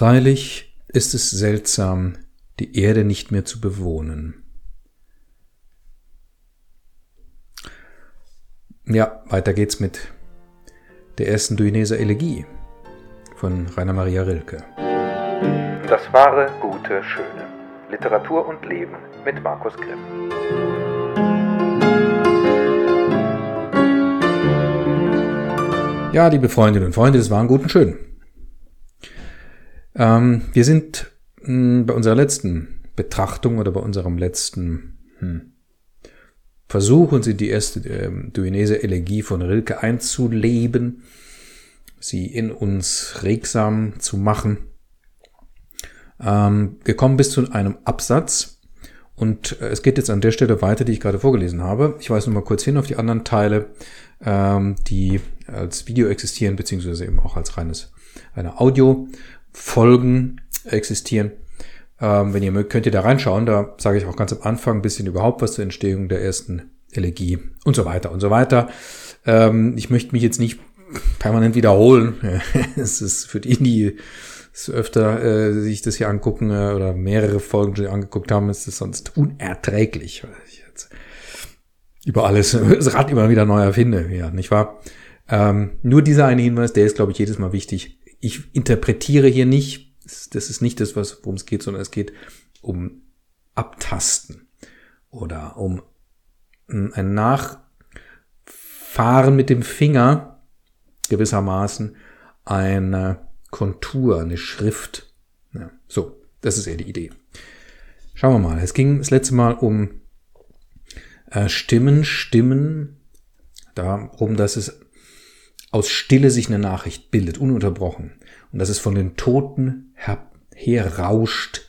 Freilich ist es seltsam, die Erde nicht mehr zu bewohnen. Ja, weiter geht's mit der ersten Duineser Elegie von Rainer Maria Rilke. Das wahre, gute, schöne. Literatur und Leben mit Markus Grimm. Ja, liebe Freundinnen und Freunde, das war ein guten Schön. Ähm, wir sind mh, hm, bei unserer letzten Betrachtung oder bei unserem letzten hm, Versuch, uns in die erste äh, Duinese Elegie von Rilke einzuleben, sie in uns regsam zu machen, ähm, gekommen bis zu einem Absatz. Und äh, es geht jetzt an der Stelle weiter, die ich gerade vorgelesen habe. Ich weise nur mal kurz hin auf die anderen Teile, ähm, die als Video existieren, beziehungsweise eben auch als reines eine Audio Folgen existieren. Ähm, wenn ihr mögt, könnt ihr da reinschauen. Da sage ich auch ganz am Anfang ein bisschen überhaupt was zur Entstehung der ersten Elegie und so weiter und so weiter. Ähm, ich möchte mich jetzt nicht permanent wiederholen. es ist für die, die es öfter äh, sich das hier angucken äh, oder mehrere Folgen schon angeguckt haben, ist es sonst unerträglich. Weil ich jetzt über alles das Rad immer wieder neu erfinde, ja, nicht wahr? Ähm, nur dieser eine Hinweis, der ist, glaube ich, jedes Mal wichtig ich interpretiere hier nicht, das ist nicht das, worum es geht, sondern es geht um Abtasten oder um ein Nachfahren mit dem Finger gewissermaßen eine Kontur, eine Schrift. Ja, so, das ist eher die Idee. Schauen wir mal. Es ging das letzte Mal um äh, Stimmen, Stimmen, darum, dass es aus Stille sich eine Nachricht bildet, ununterbrochen. Und dass es von den Toten her, herrauscht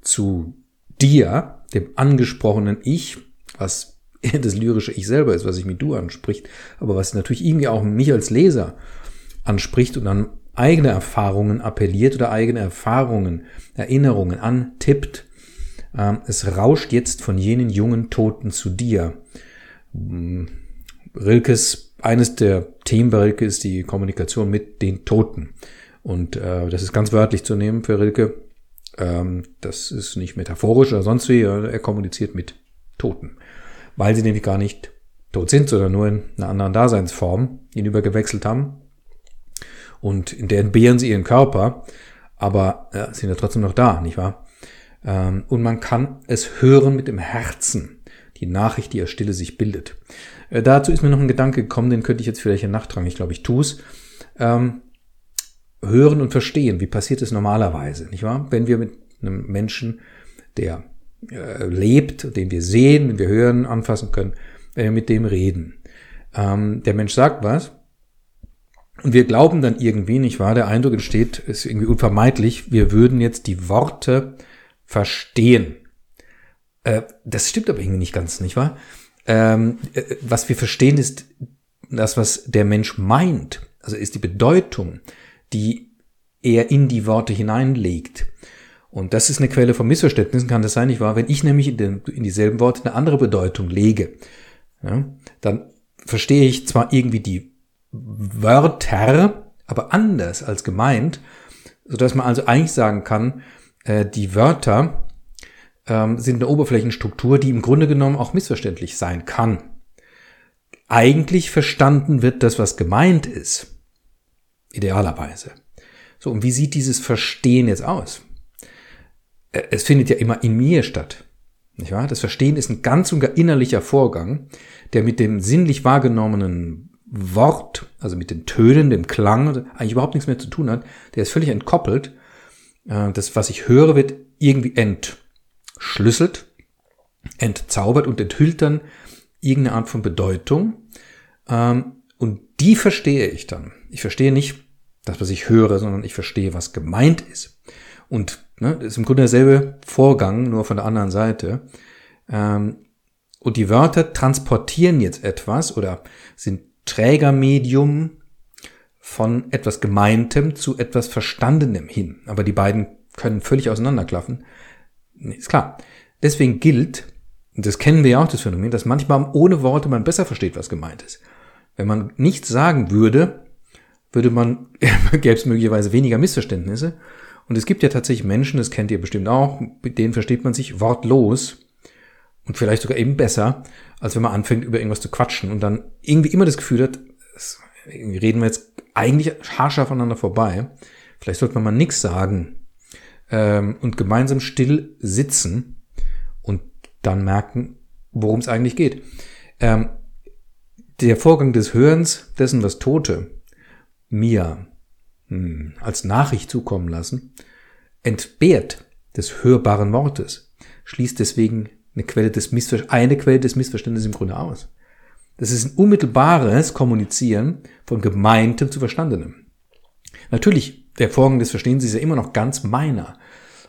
zu dir, dem angesprochenen Ich, was das lyrische Ich selber ist, was sich mit du anspricht, aber was natürlich irgendwie auch mich als Leser anspricht und an eigene Erfahrungen appelliert oder eigene Erfahrungen, Erinnerungen antippt. Ähm, es rauscht jetzt von jenen jungen Toten zu dir. Hm, Rilkes eines der Themen bei Rilke ist die Kommunikation mit den Toten. Und äh, das ist ganz wörtlich zu nehmen für Rilke. Ähm, das ist nicht metaphorisch oder sonst wie. Er kommuniziert mit Toten. Weil sie nämlich gar nicht tot sind, sondern nur in einer anderen Daseinsform hinübergewechselt haben. Und in der entbehren sie ihren Körper, aber äh, sind ja trotzdem noch da, nicht wahr? Ähm, und man kann es hören mit dem Herzen, die Nachricht, die er Stille sich bildet. Äh, dazu ist mir noch ein Gedanke gekommen, den könnte ich jetzt vielleicht nachtragen. Ich glaube, ich tue es. Ähm, hören und verstehen, wie passiert es normalerweise, nicht wahr? Wenn wir mit einem Menschen, der äh, lebt, den wir sehen, den wir hören, anfassen können, wenn wir mit dem reden. Ähm, der Mensch sagt was und wir glauben dann irgendwie, nicht wahr? Der Eindruck entsteht, ist irgendwie unvermeidlich, wir würden jetzt die Worte verstehen. Äh, das stimmt aber irgendwie nicht ganz, nicht wahr? ähm, äh, was wir verstehen, ist das, was der Mensch meint. Also ist die Bedeutung, die er in die Worte hineinlegt. Und das ist eine Quelle von Missverständnissen, kann das sein, nicht wahr? Wenn ich nämlich in, den, in dieselben Worte eine andere Bedeutung lege, ja, dann verstehe ich zwar irgendwie die Wörter, aber anders als gemeint, sodass man also eigentlich sagen kann, äh, die Wörter ähm, sind eine Oberflächenstruktur, die im Grunde genommen auch missverständlich sein kann. Eigentlich verstanden wird das, was gemeint ist. Idealerweise. So, und wie sieht dieses Verstehen jetzt aus? Äh, es findet ja immer in mir statt. Nicht wahr? Das Verstehen ist ein ganz und gar innerlicher Vorgang, der mit dem sinnlich wahrgenommenen Wort, also mit den Tönen, dem Klang, eigentlich überhaupt nichts mehr zu tun hat. Der ist völlig entkoppelt. Äh, das, was ich höre, wird irgendwie ent schlüsselt, entzaubert und enthüllt dann irgendeine Art von Bedeutung. Ähm, und die verstehe ich dann. Ich verstehe nicht das, was ich höre, sondern ich verstehe, was gemeint ist. Und ne, ist im Grunde derselbe Vorgang, nur von der anderen Seite. Ähm, und die Wörter transportieren jetzt etwas oder sind Trägermedium von etwas Gemeintem zu etwas Verstandenem hin. Aber die beiden können völlig auseinanderklaffen. Ist klar. Deswegen gilt, und das kennen wir ja auch, das Phänomen, dass manchmal ohne Worte man besser versteht, was gemeint ist. Wenn man nichts sagen würde, würde man, gäbe es möglicherweise weniger Missverständnisse. Und es gibt ja tatsächlich Menschen, das kennt ihr bestimmt auch, mit denen versteht man sich wortlos und vielleicht sogar eben besser, als wenn man anfängt, über irgendwas zu quatschen und dann irgendwie immer das Gefühl hat, reden wir jetzt eigentlich haarscharf voneinander vorbei. Vielleicht sollte man mal nichts sagen ähm, und gemeinsam still sitzen und dann merken, worum es eigentlich geht. Ähm, der Vorgang des Hörens dessen, was Tote mir hm, als Nachricht zukommen lassen, entbehrt des hörbaren Wortes, schließt deswegen eine Quelle des Missver eine Quelle des Missverständnisses im Grunde aus. Das ist ein unmittelbares Kommunizieren von Gemeintem zu Verstandenem. Natürlich, der Vorgang des Verstehens ist ja immer noch ganz meiner.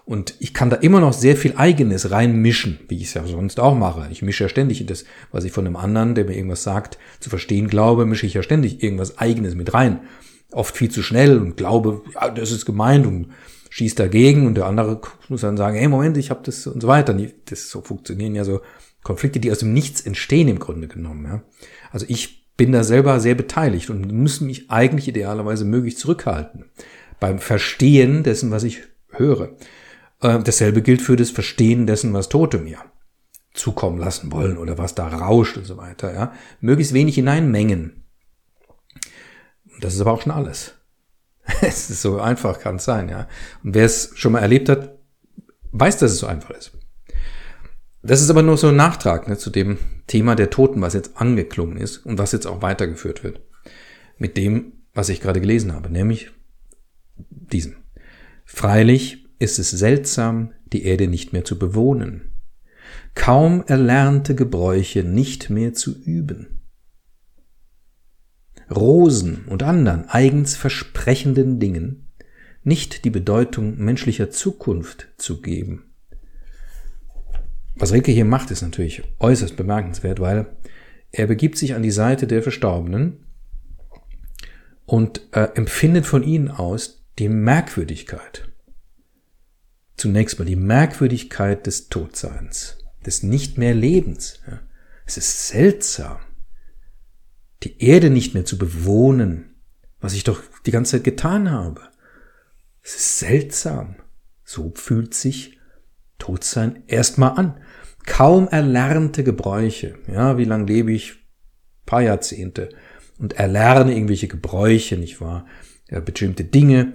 Und ich kann da immer noch sehr viel Eigenes reinmischen, wie ich es ja sonst auch mache. Ich mische ja ständig in das, was ich von einem anderen, der mir irgendwas sagt, zu verstehen glaube, mische ich ja ständig irgendwas Eigenes mit rein. Oft viel zu schnell und glaube, ja, das ist gemeint und schießt dagegen und der andere muss dann sagen, hey Moment, ich habe das und so weiter. Das so funktionieren ja so Konflikte, die aus dem Nichts entstehen im Grunde genommen. Ja. Also ich bin da selber sehr beteiligt und muss mich eigentlich idealerweise möglichst zurückhalten beim Verstehen dessen, was ich höre. Äh, dasselbe gilt für das Verstehen dessen, was Tote mir zukommen lassen wollen oder was da rauscht und so weiter. Ja. Möglichst wenig hineinmengen. Das ist aber auch schon alles. es ist so einfach, kann es sein, ja. Und wer es schon mal erlebt hat, weiß, dass es so einfach ist. Das ist aber nur so ein Nachtrag ne, zu dem Thema der Toten, was jetzt angeklungen ist und was jetzt auch weitergeführt wird. Mit dem, was ich gerade gelesen habe, nämlich diesen. Freilich ist es seltsam, die Erde nicht mehr zu bewohnen, kaum erlernte Gebräuche nicht mehr zu üben. Rosen und anderen eigens versprechenden Dingen nicht die Bedeutung menschlicher Zukunft zu geben. Was Rilke hier macht, ist natürlich äußerst bemerkenswert, weil er begibt sich an die Seite der Verstorbenen und äh, empfindet von ihnen aus die Merkwürdigkeit. Zunächst mal die Merkwürdigkeit des Todseins, des nicht mehr Lebens. Ja. Es ist seltsam die Erde nicht mehr zu bewohnen, was ich doch die ganze Zeit getan habe. Es ist seltsam. So fühlt sich Todsein erstmal an. Kaum erlernte Gebräuche. Ja, wie lange lebe ich? Ein paar Jahrzehnte. Und erlerne irgendwelche Gebräuche, nicht wahr? Ja, bestimmte Dinge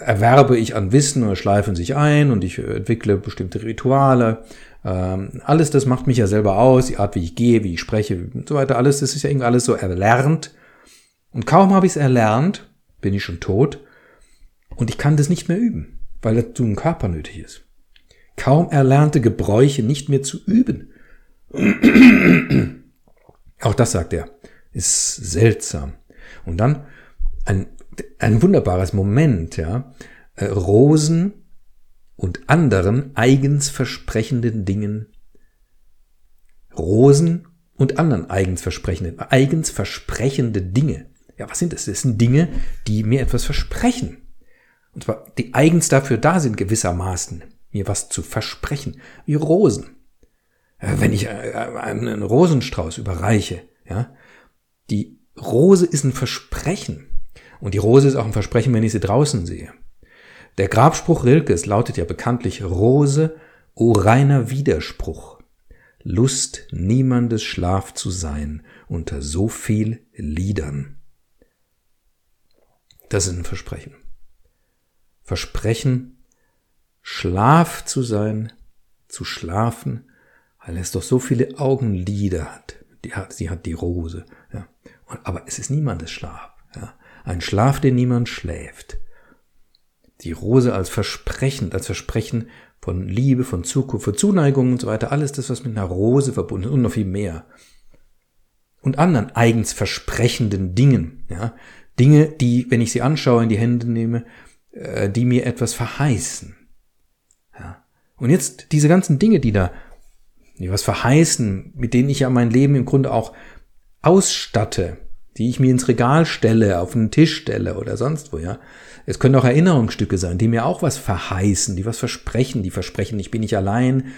erwerbe ich an Wissen oder schleifen sich ein und ich entwickle bestimmte Rituale ähm, alles das macht mich ja selber aus, die Art, wie ich gehe, wie ich spreche und so weiter. Alles, das ist ja irgendwie alles so erlernt. Und kaum habe ich es erlernt, bin ich schon tot. Und ich kann das nicht mehr üben, weil dazu ein Körper nötig ist. Kaum erlernte Gebräuche nicht mehr zu üben. Auch das sagt er. Ist seltsam. Und dann ein, ein wunderbares Moment, ja. Äh, Rosen und anderen eigens versprechenden Dingen, Rosen und anderen eigens versprechenden, eigens versprechende Dinge. Ja, was sind das? Das sind Dinge, die mir etwas versprechen. Und zwar, die eigens dafür da sind, gewissermaßen, mir was zu versprechen, wie Rosen. Wenn ich äh, einen Rosenstrauß überreiche, ja, die Rose ist ein Versprechen. Und die Rose ist auch ein Versprechen, wenn ich sie draußen sehe. Der Grabspruch Rilkes lautet ja bekanntlich Rose, o reiner Widerspruch. Lust niemandes Schlaf zu sein unter so viel Liedern. Das ist ein Versprechen. Versprechen, Schlaf zu sein, zu schlafen, weil es doch so viele Augenlider hat. Die hat sie hat die Rose. Ja. aber es ist niemandes Schlaf. Ja. Ein Schlaf, den niemand schläft die Rose als Versprechen, als Versprechen von Liebe, von Zukunft, von Zuneigung und so weiter, alles das, was mit einer Rose verbunden ist und noch viel mehr. Und anderen eigens versprechenden Dingen, ja, Dinge, die, wenn ich sie anschaue, in die Hände nehme, äh, die mir etwas verheißen. Und jetzt diese ganzen Dinge, die da, die was verheißen, mit denen ich ja mein Leben im Grunde auch ausstatte, die ich mir ins Regal stelle, auf den Tisch stelle oder sonst wo, ja. Es können auch Erinnerungsstücke sein, die mir auch was verheißen, die was versprechen, die versprechen, ich bin nicht allein,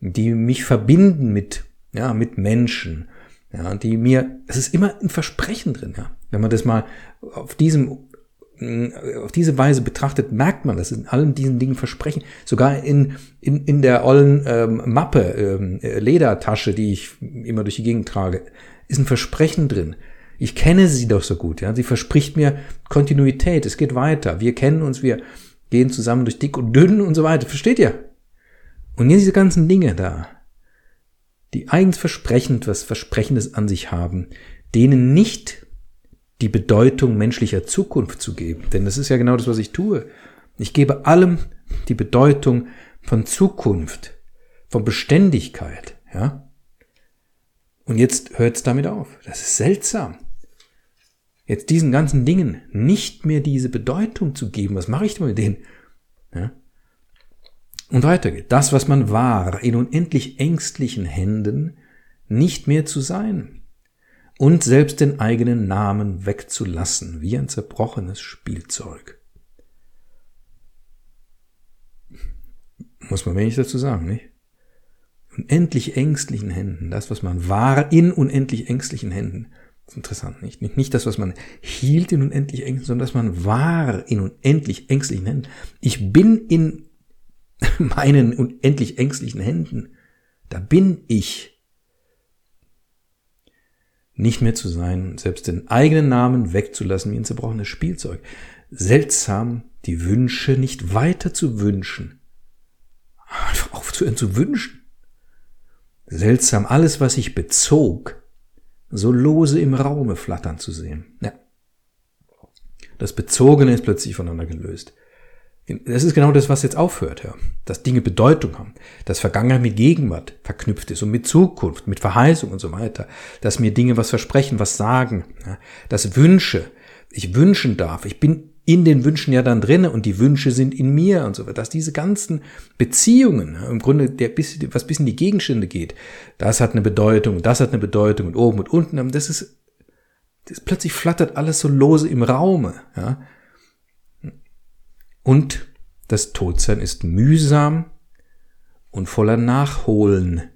die mich verbinden mit, ja, mit Menschen, ja, die mir, es ist immer ein Versprechen drin, ja. Wenn man das mal auf diesem auf diese Weise betrachtet, merkt man, dass in allen diesen Dingen Versprechen, sogar in, in, in der ollen ähm, Mappe, ähm, äh, Ledertasche, die ich immer durch die Gegend trage, ist ein Versprechen drin. Ich kenne sie doch so gut, ja. Sie verspricht mir Kontinuität, es geht weiter. Wir kennen uns, wir gehen zusammen durch dick und dünn und so weiter. Versteht ihr? Und diese ganzen Dinge da, die eigens versprechend was Versprechendes an sich haben, denen nicht die Bedeutung menschlicher Zukunft zu geben. Denn das ist ja genau das, was ich tue. Ich gebe allem die Bedeutung von Zukunft, von Beständigkeit, ja. Und jetzt hört es damit auf. Das ist seltsam. Jetzt diesen ganzen Dingen nicht mehr diese Bedeutung zu geben. Was mache ich denn mit denen? Ja? Und weiter geht. Das, was man war, in unendlich ängstlichen Händen nicht mehr zu sein und selbst den eigenen Namen wegzulassen, wie ein zerbrochenes Spielzeug. Muss man wenig dazu sagen, nicht? Unendlich ängstlichen Händen, das, was man war, in unendlich ängstlichen Händen. Das ist interessant, nicht? Nicht das, was man hielt in unendlich ängstlichen, sondern das man war in unendlich ängstlichen Händen. Ich bin in meinen unendlich ängstlichen Händen. Da bin ich. Nicht mehr zu sein, selbst den eigenen Namen wegzulassen wie ein zerbrochenes Spielzeug. Seltsam, die Wünsche nicht weiter zu wünschen. Einfach aufzuhören zu wünschen. Seltsam, alles, was ich bezog, so lose im Raume flattern zu sehen. Ja. Das Bezogene ist plötzlich voneinander gelöst. Das ist genau das, was jetzt aufhört, ja. Dass Dinge Bedeutung haben. Dass Vergangenheit mit Gegenwart verknüpft ist und mit Zukunft, mit Verheißung und so weiter. Dass mir Dinge was versprechen, was sagen. Ja. Dass Wünsche, ich wünschen darf. Ich bin in den Wünschen ja dann drinne und die Wünsche sind in mir und so weiter. Dass diese ganzen Beziehungen, ja, im Grunde, der was bis in die Gegenstände geht, das hat eine Bedeutung, das hat eine Bedeutung und oben und unten, das ist, das plötzlich flattert alles so lose im Raume, ja. Und das Todsein ist mühsam und voller Nachholen,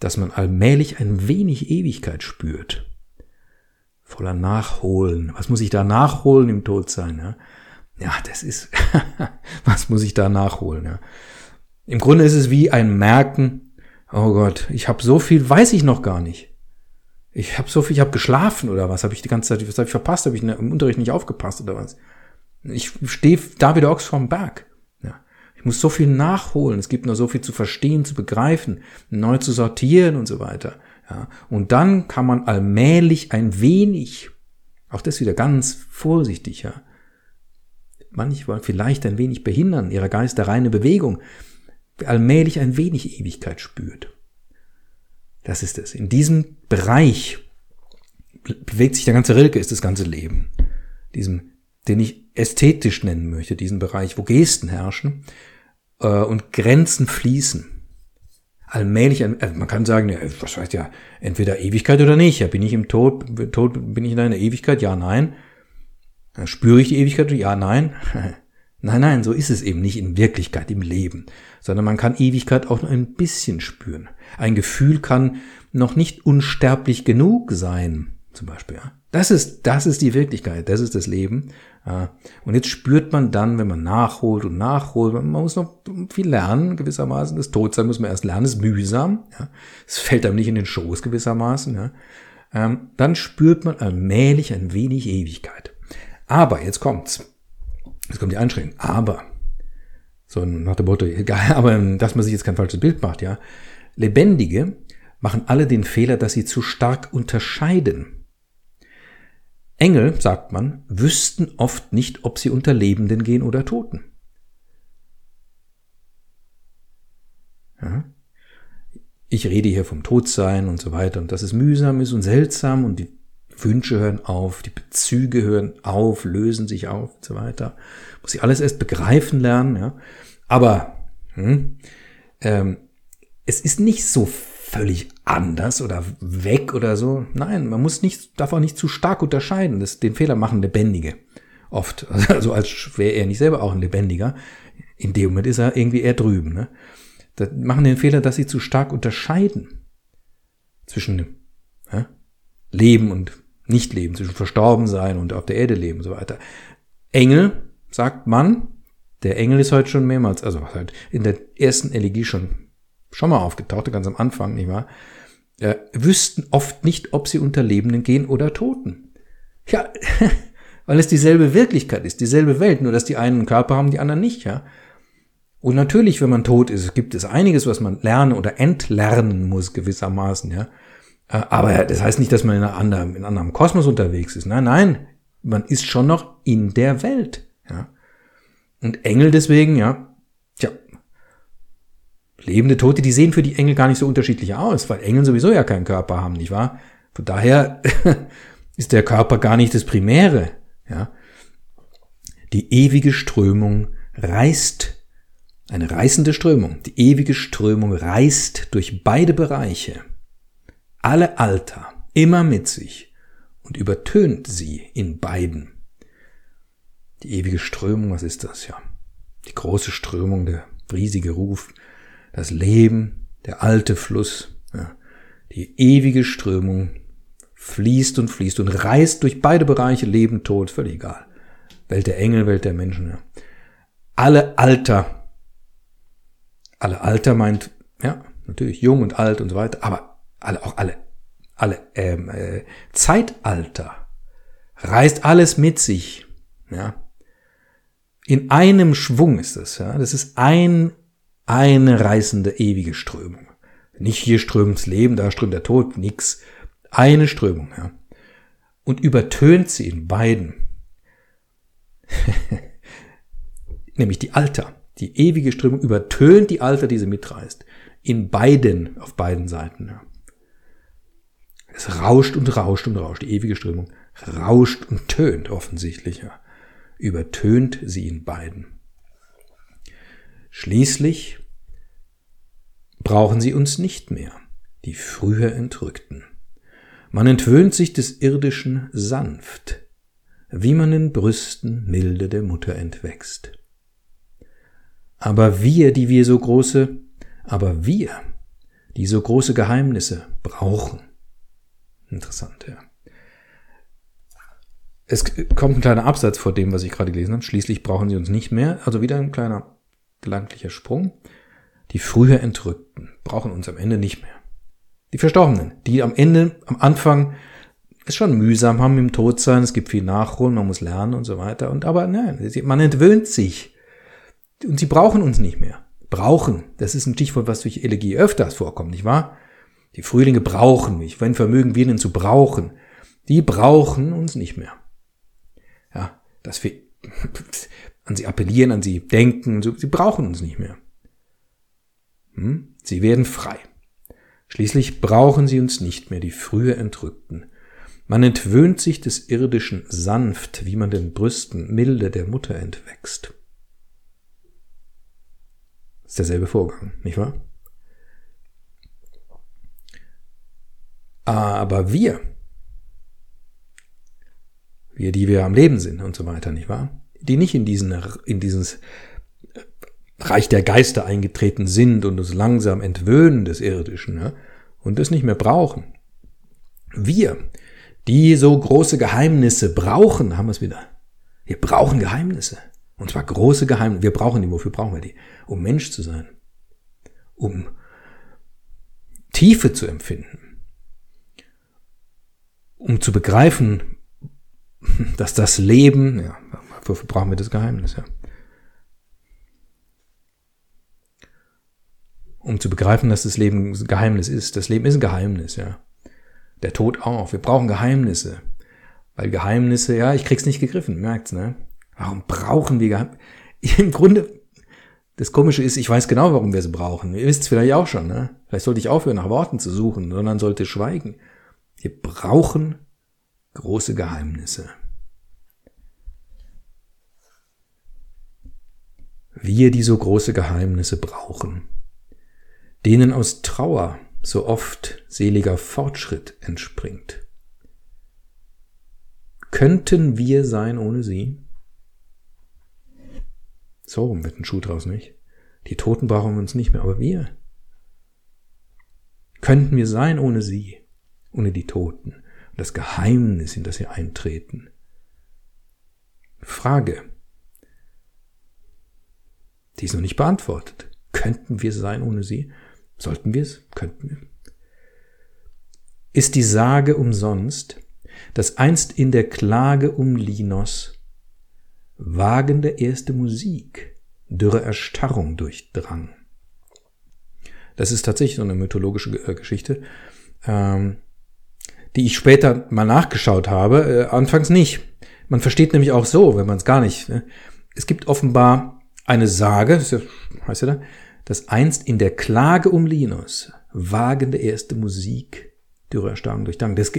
dass man allmählich ein wenig Ewigkeit spürt. Voller Nachholen. Was muss ich da nachholen im Todsein? Ja, ja das ist, was muss ich da nachholen? Ja? Im Grunde ist es wie ein Merken, oh Gott, ich habe so viel, weiß ich noch gar nicht. Ich habe so viel, ich habe geschlafen oder was? Habe ich die ganze Zeit, was habe ich verpasst? Habe ich im Unterricht nicht aufgepasst oder was? Ich stehe da wieder Ochs vom Berg. Ja. Ich muss so viel nachholen. Es gibt noch so viel zu verstehen, zu begreifen, neu zu sortieren und so weiter. Ja. Und dann kann man allmählich ein wenig, auch das wieder ganz vorsichtig, ja, manchmal vielleicht ein wenig behindern, ihrer Geister reine Bewegung, allmählich ein wenig Ewigkeit spürt. Das ist es. In diesem Bereich bewegt sich der ganze Rilke, ist das ganze Leben. Diesem den ich ästhetisch nennen möchte, diesen Bereich, wo Gesten herrschen äh, und Grenzen fließen. Allmählich, äh, man kann sagen, ja, was heißt ja, entweder Ewigkeit oder nicht. Ja, bin ich im Tod, Tod bin ich in einer Ewigkeit? Ja, nein. Spüre ich die Ewigkeit? Ja, nein. nein, nein, so ist es eben nicht in Wirklichkeit, im Leben, sondern man kann Ewigkeit auch noch ein bisschen spüren. Ein Gefühl kann noch nicht unsterblich genug sein, zum Beispiel. Ja. Das ist, das ist die Wirklichkeit, das ist das Leben. Und jetzt spürt man dann, wenn man nachholt und nachholt, man muss noch viel lernen, gewissermaßen. Das Todsein muss man erst lernen, ist mühsam. Es fällt einem nicht in den Schoß gewissermaßen. Ähm, dann spürt man allmählich ein wenig Ewigkeit. Aber, jetzt kommt's. Jetzt kommt die Einschränkung. Aber, so nach dem Motto, egal, aber dass man sich jetzt kein falsches Bild macht, ja. Lebendige machen alle den Fehler, dass sie zu stark unterscheiden Engel, sagt man, wüssten oft nicht, ob sie unter Lebenden gehen oder Toten. Ja? Ich rede hier vom Todsein und so weiter und dass es mühsam ist und seltsam und die Wünsche hören auf, die Bezüge hören auf, lösen sich auf und so weiter. Muss ich alles erst begreifen lernen, ja. Aber hm, ähm, es ist nicht so völlig anders oder weg oder so. Nein, man muss nicht, darf auch nicht zu stark unterscheiden. Das, den Fehler machen Lebendige. Oft. Also als wäre er nicht selber auch ein Lebendiger. In dem Moment ist er irgendwie eher drüben. Ne? Da machen den Fehler, dass sie zu stark unterscheiden zwischen ja, Leben und Nicht-Leben, zwischen Verstorbensein und auf der Erde leben und so weiter. Engel, sagt man, der Engel ist heute schon mehrmals, also in der ersten Elegie schon, schon mal aufgetaucht, ganz am Anfang, nicht wahr? Äh, wüssten oft nicht, ob sie unter Lebenden gehen oder Toten. Ja, weil es dieselbe Wirklichkeit ist, dieselbe Welt, nur dass die einen einen Körper haben, die anderen nicht, ja. Und natürlich, wenn man tot ist, gibt es einiges, was man lernen oder entlernen muss gewissermaßen, ja. Äh, aber das heißt nicht, dass man in einem anderen, in einem anderen Kosmos unterwegs ist. Nein, nein, man ist schon noch in der Welt, ja. Und Engel deswegen, ja, lebende Tote, die sehen für die Engel gar nicht so unterschiedlich aus, weil Engel sowieso ja keinen Körper haben, nicht wahr? Von daher ist der Körper gar nicht das Primäre, ja. Die ewige Strömung reißt, eine reißende Strömung, die ewige Strömung reißt durch beide Bereiche, alle Alter, immer mit sich und übertönt sie in beiden. Die ewige Strömung, was ist das? Ja, die große Strömung, der riesige Ruf, das Leben, der alte Fluss, ja, die ewige Strömung fließt und fließt und reißt durch beide Bereiche, Leben, Tod, völlig egal. Welt der Engel, Welt der Menschen. Ja. Alle Alter. Alle Alter meint, ja, natürlich jung und alt und so weiter, aber alle, auch alle, alle ähm, äh, Zeitalter reißt alles mit sich. Ja. In einem Schwung ist das, ja. Das ist ein, eine reißende ewige Strömung. Nicht hier strömt's Leben, da strömt der Tod, nix. Eine Strömung, ja. Und übertönt sie in beiden. Nämlich die Alter. Die ewige Strömung übertönt die Alter, die sie mitreißt. In beiden, auf beiden Seiten, ja. Es rauscht und rauscht und rauscht. Die ewige Strömung rauscht und tönt offensichtlich, ja übertönt sie in beiden. Schließlich brauchen sie uns nicht mehr, die früher Entrückten. Man entwöhnt sich des Irdischen sanft, wie man in Brüsten milde der Mutter entwächst. Aber wir, die wir so große, aber wir, die so große Geheimnisse brauchen. Interessant, ja. Es kommt ein kleiner Absatz vor dem, was ich gerade gelesen habe. Schließlich brauchen sie uns nicht mehr. Also wieder ein kleiner gedanklicher Sprung. Die früher Entrückten brauchen uns am Ende nicht mehr. Die Verstorbenen, die am Ende, am Anfang es schon mühsam haben im Todsein, es gibt viel Nachholen, man muss lernen und so weiter. Und aber nein, man entwöhnt sich. Und sie brauchen uns nicht mehr. Brauchen, das ist ein Stichwort, was durch Elegie öfters vorkommt, nicht wahr? Die Frühlinge brauchen mich. Wenn vermögen wir denn zu brauchen? Die brauchen uns nicht mehr ja, dass wir an sie appellieren, an sie denken, sie brauchen uns nicht mehr. Hm? Sie werden frei. Schließlich brauchen sie uns nicht mehr, die früher Entrückten. Man entwöhnt sich des Irdischen sanft, wie man den Brüsten milde der Mutter entwächst. Das ist derselbe Vorgang, nicht wahr? Aber wir, wir, die wir am Leben sind und so weiter, nicht wahr? Die nicht in diesen, in dieses Reich der Geister eingetreten sind und uns langsam entwöhnen des Irdischen ja, und es nicht mehr brauchen. Wir, die so große Geheimnisse brauchen, haben wir es wieder. Wir brauchen Geheimnisse. Und zwar große Geheimnisse. Wir brauchen die. Wofür brauchen wir die? Um Mensch zu sein. Um Tiefe zu empfinden. Um zu begreifen, dass das Leben, ja, wofür brauchen wir das Geheimnis, ja. Um zu begreifen, dass das Leben ein Geheimnis ist. Das Leben ist ein Geheimnis, ja. Der Tod auch. Wir brauchen Geheimnisse. Weil Geheimnisse, ja, ich krieg's nicht gegriffen, merkt's, ne? Warum brauchen wir Geheimnisse? Im Grunde, das Komische ist, ich weiß genau, warum wir sie brauchen. Ihr wisst es vielleicht auch schon, ne? Vielleicht sollte ich aufhören, nach Worten zu suchen, sondern sollte schweigen. Wir brauchen große Geheimnisse. Wir, die so große Geheimnisse brauchen, denen aus Trauer so oft seliger Fortschritt entspringt. Könnten wir sein ohne sie? So wird ein Schuh draus, nicht? Die Toten brauchen wir uns nicht mehr, aber wir. Könnten wir sein ohne sie, ohne die Toten? das Geheimnis, in das sie eintreten. Frage. Die ist noch nicht beantwortet. Könnten wir sein ohne sie? Sollten wir es? Könnten wir? Ist die Sage umsonst, dass einst in der Klage um Linos wagende erste Musik dürre Erstarrung durchdrang? Das ist tatsächlich so eine mythologische äh, Geschichte, ähm, die ich später mal nachgeschaut habe, äh, anfangs nicht. Man versteht nämlich auch so, wenn man es gar nicht. Ne? Es gibt offenbar eine Sage, das heißt ja da, dass einst in der Klage um Linus wagende erste Musik dürre Erstarrung durchdrang. Das,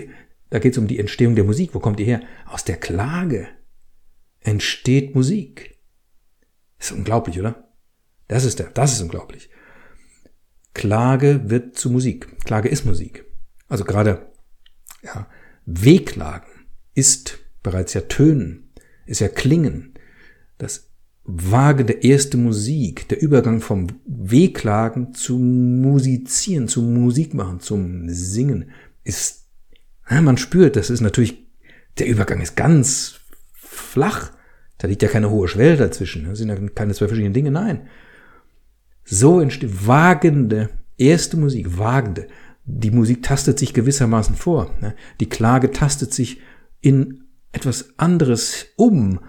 da geht es um die Entstehung der Musik. Wo kommt die her? Aus der Klage entsteht Musik. Das ist unglaublich, oder? Das ist der, das ist unglaublich. Klage wird zu Musik. Klage ist Musik. Also gerade, ja, Wehklagen ist bereits ja Tönen, ist ja Klingen. Das Wage der erste Musik, der Übergang vom Wehklagen zum Musizieren, zum Musikmachen, zum Singen ist, ja, man spürt, das ist natürlich, der Übergang ist ganz flach. Da liegt ja keine hohe Schwelle dazwischen. Das sind ja keine zwei verschiedenen Dinge. Nein. So entsteht wagende, erste Musik, wagende. Die Musik tastet sich gewissermaßen vor. Ne? Die Klage tastet sich in etwas anderes um,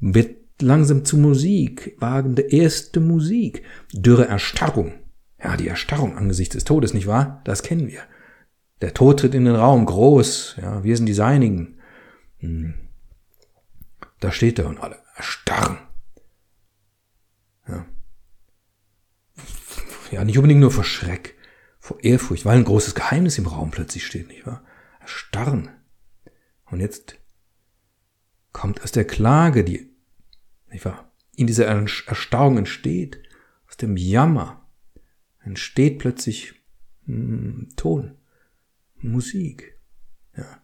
wird langsam zu Musik, wagende erste Musik, dürre Erstarrung. Ja, die Erstarrung angesichts des Todes, nicht wahr? Das kennen wir. Der Tod tritt in den Raum, groß, ja, wir sind die Seinigen. Hm. Da steht er und alle erstarren. Ja ja, nicht unbedingt nur vor Schreck, vor Ehrfurcht, weil ein großes Geheimnis im Raum plötzlich steht, nicht wahr? Erstarren. Und jetzt kommt aus der Klage, die, nicht wahr, in dieser Erstarrung entsteht, aus dem Jammer, entsteht plötzlich hm, Ton, Musik. Ja.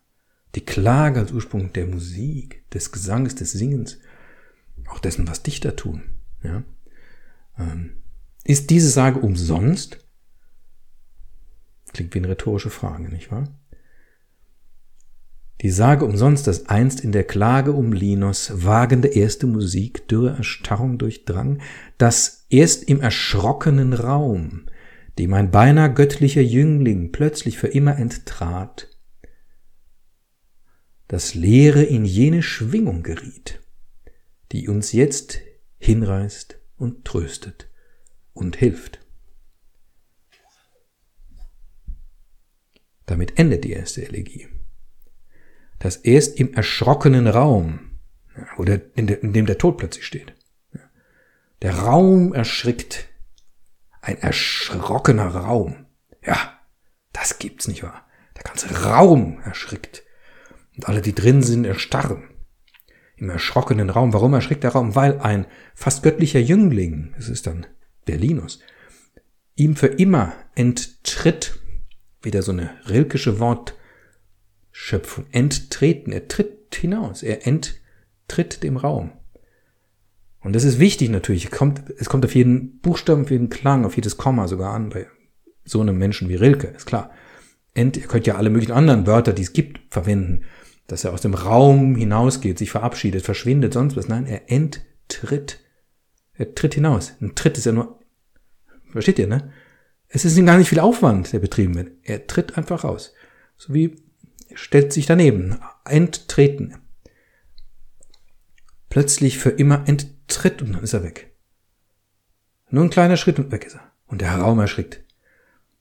Die Klage als Ursprung der Musik, des Gesanges, des Singens, auch dessen, was Dichter tun. Ja. Ähm, ist diese Sage umsonst? Klingt wie eine rhetorische Frage, nicht wahr? Die Sage umsonst, dass einst in der Klage um Linos wagende erste Musik dürre Erstarrung durchdrang, dass erst im erschrockenen Raum, dem ein beinahe göttlicher Jüngling plötzlich für immer enttrat, das Leere in jene Schwingung geriet, die uns jetzt hinreißt und tröstet und hilft. Damit endet die erste Elegie. Dass erst im erschrockenen Raum, oder in, dem der Tod plötzlich steht, der Raum erschrickt, ein erschrockener Raum. Ja, das gibt's nicht wahr. Der ganze Raum erschrickt. Und alle, die drin sind, erstarren. Im erschrockenen Raum. Warum erschrickt der Raum? Weil ein fast göttlicher Jüngling, es ist dann der Linus, ihm für immer enttritt, wieder so eine rilkische Wortschöpfung, enttreten, er tritt hinaus, er enttritt dem Raum. Und das ist wichtig natürlich, es kommt, es kommt auf jeden Buchstaben, auf jeden Klang, auf jedes Komma sogar an, bei so einem Menschen wie Rilke, ist klar. Ent, ihr könnt ja alle möglichen anderen Wörter, die es gibt, verwenden, dass er aus dem Raum hinausgeht, sich verabschiedet, verschwindet, sonst was. Nein, er enttritt er tritt hinaus. Ein Tritt ist ja nur, versteht ihr, ne? Es ist ihm gar nicht viel Aufwand, der betrieben wird. Er tritt einfach raus. So wie, stellt sich daneben. Enttreten. Plötzlich für immer enttritt und dann ist er weg. Nur ein kleiner Schritt und weg ist er. Und der Raum erschrickt.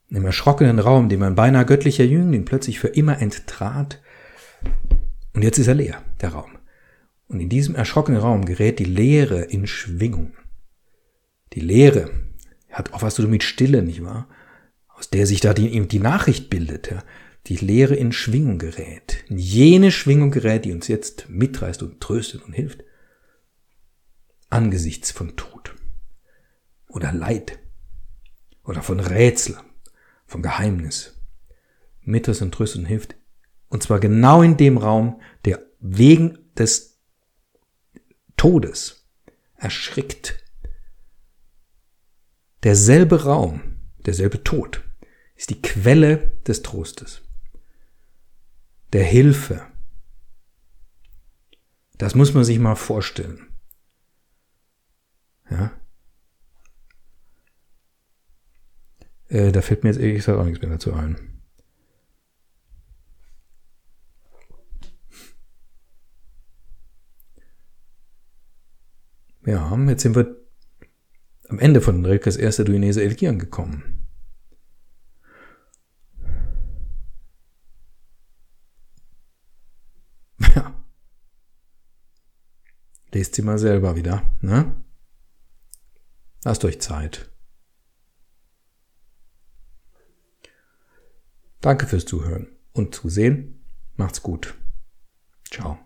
Im erschrockenen Raum, dem ein beinahe göttlicher Jüngling plötzlich für immer enttrat. Und jetzt ist er leer, der Raum. Und in diesem erschrockenen Raum gerät die Leere in Schwingung. Die Lehre hat auch was zu tun mit Stille, nicht wahr? Aus der sich da die, die Nachricht bildet. Ja? Die Lehre in Schwingung gerät. In jene Schwingung gerät, die uns jetzt mitreißt und tröstet und hilft. Angesichts von Tod. Oder Leid. Oder von Rätsel. Von Geheimnis. Mitreißt und tröstet und hilft. Und zwar genau in dem Raum, der wegen des Todes erschrickt Derselbe Raum, derselbe Tod ist die Quelle des Trostes. Der Hilfe. Das muss man sich mal vorstellen. Ja. Äh, da fällt mir jetzt ehrlich gesagt auch nichts mehr dazu ein. Ja, jetzt sind wir am Ende von Rilkes erster Duinese Elegie angekommen. Ja. Lest sie mal selber wieder, ne? Lasst euch Zeit. Danke fürs Zuhören und Zusehen. Macht's gut. Ciao.